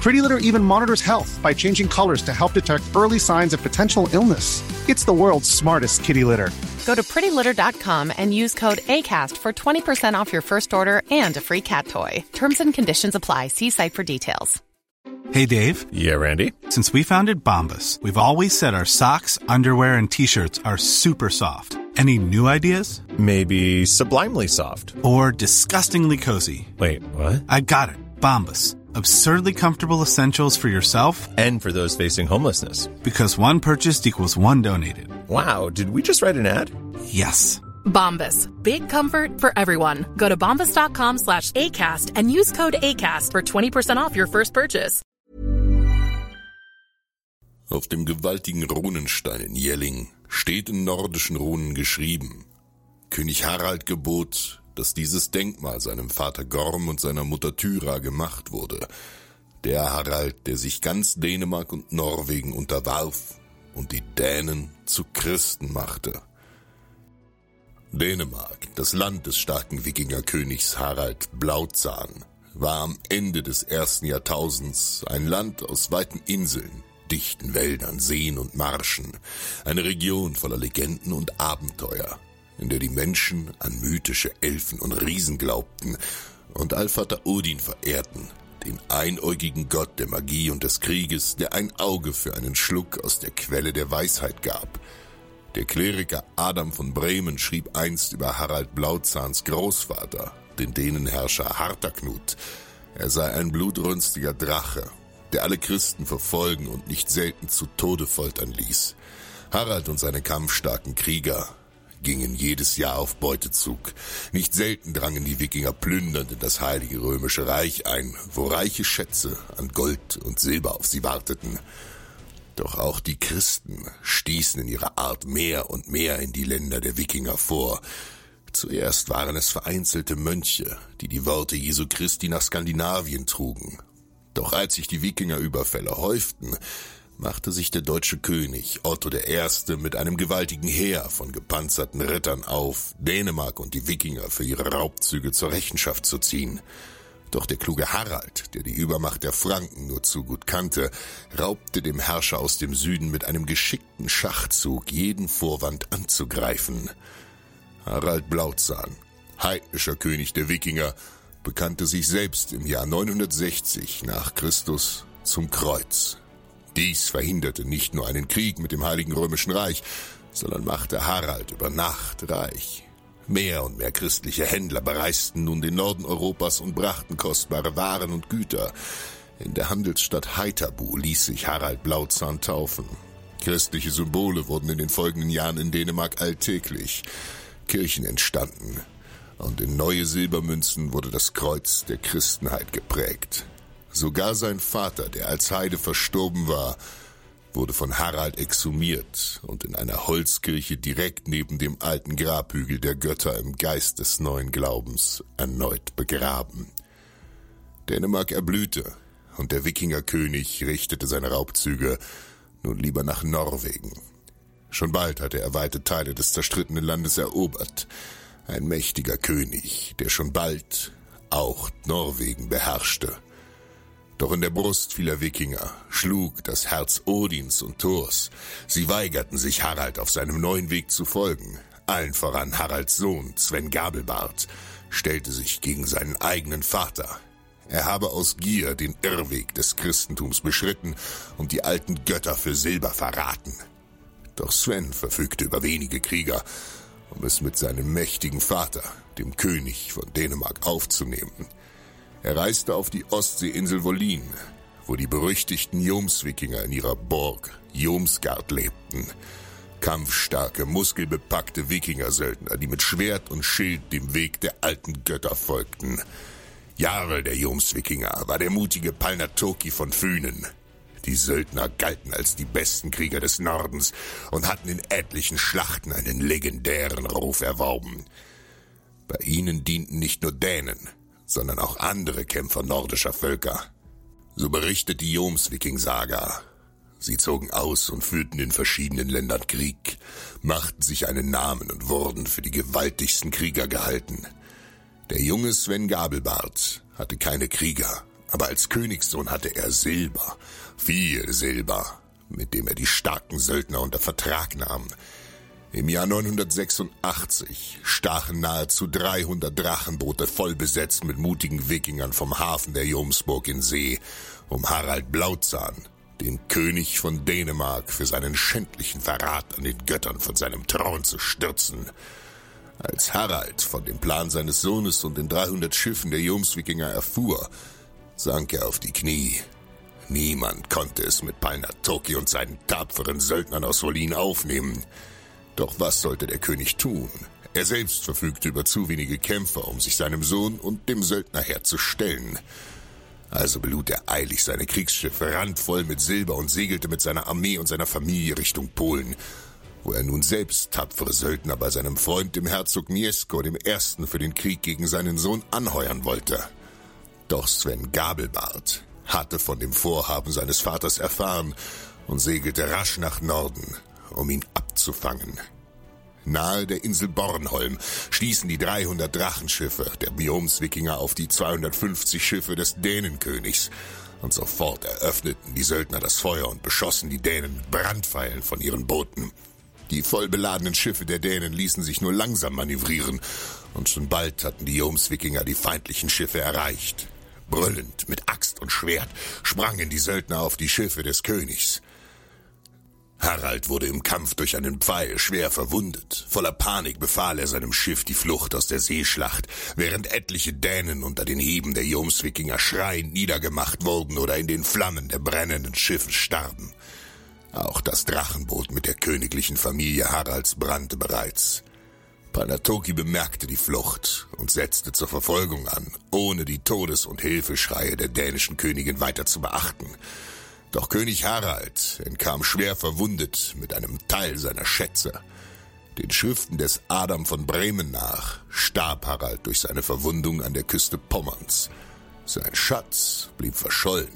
Pretty Litter even monitors health by changing colors to help detect early signs of potential illness. It's the world's smartest kitty litter. Go to prettylitter.com and use code ACAST for 20% off your first order and a free cat toy. Terms and conditions apply. See site for details. Hey, Dave. Yeah, Randy. Since we founded Bombus, we've always said our socks, underwear, and t shirts are super soft. Any new ideas? Maybe sublimely soft. Or disgustingly cozy. Wait, what? I got it. Bombus. Absurdly comfortable essentials for yourself and for those facing homelessness. Because one purchased equals one donated. Wow, did we just write an ad? Yes. Bombas. Big comfort for everyone. Go to bombas.com slash ACAST and use code ACAST for 20% off your first purchase. Auf dem gewaltigen Runenstein in Jelling steht in nordischen Runen geschrieben: König Harald gebot, dass dieses Denkmal seinem Vater Gorm und seiner Mutter Thyra gemacht wurde. Der Harald, der sich ganz Dänemark und Norwegen unterwarf und die Dänen zu Christen machte. Dänemark, das Land des starken Wikingerkönigs Harald Blauzahn, war am Ende des ersten Jahrtausends ein Land aus weiten Inseln, dichten Wäldern, Seen und Marschen, eine Region voller Legenden und Abenteuer, in der die Menschen an mythische Elfen und Riesen glaubten und Allvater Odin verehrten, den einäugigen Gott der Magie und des Krieges, der ein Auge für einen Schluck aus der Quelle der Weisheit gab. Der Kleriker Adam von Bremen schrieb einst über Harald Blauzahns Großvater, den Dänenherrscher Harterknut. Er sei ein blutrünstiger Drache, der alle Christen verfolgen und nicht selten zu Tode foltern ließ. Harald und seine kampfstarken Krieger gingen jedes Jahr auf Beutezug. Nicht selten drangen die Wikinger plündernd in das heilige römische Reich ein, wo reiche Schätze an Gold und Silber auf sie warteten. Doch auch die Christen stießen in ihrer Art mehr und mehr in die Länder der Wikinger vor. Zuerst waren es vereinzelte Mönche, die die Worte Jesu Christi nach Skandinavien trugen. Doch als sich die Wikingerüberfälle häuften, machte sich der deutsche König Otto I. mit einem gewaltigen Heer von gepanzerten Rittern auf, Dänemark und die Wikinger für ihre Raubzüge zur Rechenschaft zu ziehen. Doch der kluge Harald, der die Übermacht der Franken nur zu gut kannte, raubte dem Herrscher aus dem Süden mit einem geschickten Schachzug jeden Vorwand anzugreifen. Harald Blauzahn, heidnischer König der Wikinger, bekannte sich selbst im Jahr 960 nach Christus zum Kreuz. Dies verhinderte nicht nur einen Krieg mit dem Heiligen Römischen Reich, sondern machte Harald über Nacht reich. Mehr und mehr christliche Händler bereisten nun den Norden Europas und brachten kostbare Waren und Güter. In der Handelsstadt Heiterbu ließ sich Harald Blauzahn taufen. Christliche Symbole wurden in den folgenden Jahren in Dänemark alltäglich. Kirchen entstanden, und in neue Silbermünzen wurde das Kreuz der Christenheit geprägt. Sogar sein Vater, der als Heide verstorben war, wurde von Harald exhumiert und in einer Holzkirche direkt neben dem alten Grabhügel der Götter im Geist des neuen Glaubens erneut begraben. Dänemark erblühte und der Wikingerkönig richtete seine Raubzüge nun lieber nach Norwegen. Schon bald hatte er weite Teile des zerstrittenen Landes erobert. Ein mächtiger König, der schon bald auch Norwegen beherrschte. Doch in der Brust vieler Wikinger schlug das Herz Odins und Thors. Sie weigerten sich Harald auf seinem neuen Weg zu folgen. Allen voran Haralds Sohn, Sven Gabelbart, stellte sich gegen seinen eigenen Vater. Er habe aus Gier den Irrweg des Christentums beschritten und die alten Götter für Silber verraten. Doch Sven verfügte über wenige Krieger, um es mit seinem mächtigen Vater, dem König von Dänemark, aufzunehmen. Er reiste auf die Ostseeinsel Wollin, wo die berüchtigten Jomswikinger in ihrer Burg Jomsgard lebten. Kampfstarke, muskelbepackte Wikingersöldner, die mit Schwert und Schild dem Weg der alten Götter folgten. Jarl der Jomswikinger war der mutige Palnatoki von Fünen. Die Söldner galten als die besten Krieger des Nordens und hatten in etlichen Schlachten einen legendären Ruf erworben. Bei ihnen dienten nicht nur Dänen, sondern auch andere Kämpfer nordischer Völker. So berichtet die Joms-Wiking-Saga. Sie zogen aus und führten in verschiedenen Ländern Krieg, machten sich einen Namen und wurden für die gewaltigsten Krieger gehalten. Der junge Sven Gabelbart hatte keine Krieger, aber als Königssohn hatte er Silber, viel Silber, mit dem er die starken Söldner unter Vertrag nahm. Im Jahr 986 stachen nahezu 300 Drachenboote voll besetzt mit mutigen Wikingern vom Hafen der Jomsburg in See, um Harald Blauzahn, den König von Dänemark, für seinen schändlichen Verrat an den Göttern von seinem Thron zu stürzen. Als Harald von dem Plan seines Sohnes und den 300 Schiffen der Jomswikinger erfuhr, sank er auf die Knie. Niemand konnte es mit Palnatoki und seinen tapferen Söldnern aus Wolin aufnehmen. Doch was sollte der König tun? Er selbst verfügte über zu wenige Kämpfer, um sich seinem Sohn und dem Söldnerherr zu stellen. Also belud er eilig seine Kriegsschiffe randvoll mit Silber und segelte mit seiner Armee und seiner Familie Richtung Polen, wo er nun selbst tapfere Söldner bei seinem Freund dem Herzog Mieszko dem Ersten für den Krieg gegen seinen Sohn anheuern wollte. Doch Sven Gabelbart hatte von dem Vorhaben seines Vaters erfahren und segelte rasch nach Norden, um ihn abzufangen. Nahe der Insel Bornholm stießen die 300 Drachenschiffe der Biomswikinger auf die 250 Schiffe des Dänenkönigs und sofort eröffneten die Söldner das Feuer und beschossen die Dänen mit Brandpfeilen von ihren Booten. Die vollbeladenen Schiffe der Dänen ließen sich nur langsam manövrieren und schon bald hatten die Jomswikinger die feindlichen Schiffe erreicht. Brüllend, mit Axt und Schwert, sprangen die Söldner auf die Schiffe des Königs. Harald wurde im Kampf durch einen Pfeil schwer verwundet. Voller Panik befahl er seinem Schiff die Flucht aus der Seeschlacht, während etliche Dänen unter den Hieben der Jomswikinger schreiend niedergemacht wurden oder in den Flammen der brennenden Schiffe starben. Auch das Drachenboot mit der königlichen Familie Haralds brannte bereits. Palnatoki bemerkte die Flucht und setzte zur Verfolgung an, ohne die Todes- und Hilfeschreie der dänischen Königin weiter zu beachten. Doch König Harald entkam schwer verwundet mit einem Teil seiner Schätze. Den Schriften des Adam von Bremen nach starb Harald durch seine Verwundung an der Küste Pommerns. Sein Schatz blieb verschollen.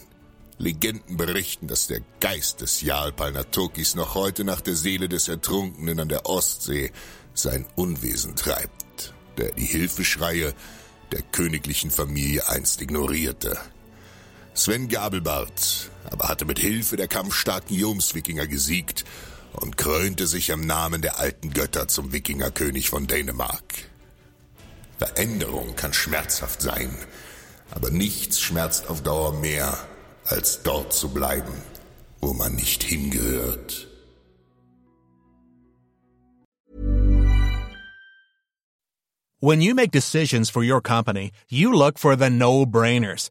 Legenden berichten, dass der Geist des Jarl Palnatokis noch heute nach der Seele des Ertrunkenen an der Ostsee sein Unwesen treibt, der die Hilfeschreie der königlichen Familie einst ignorierte. Sven Gabelbart aber hatte mit Hilfe der kampfstarken Jomswikinger gesiegt und krönte sich im Namen der alten Götter zum Wikingerkönig von Dänemark. Veränderung kann schmerzhaft sein, aber nichts schmerzt auf Dauer mehr, als dort zu bleiben, wo man nicht hingehört. When you make decisions for your company, you look for the no-brainers.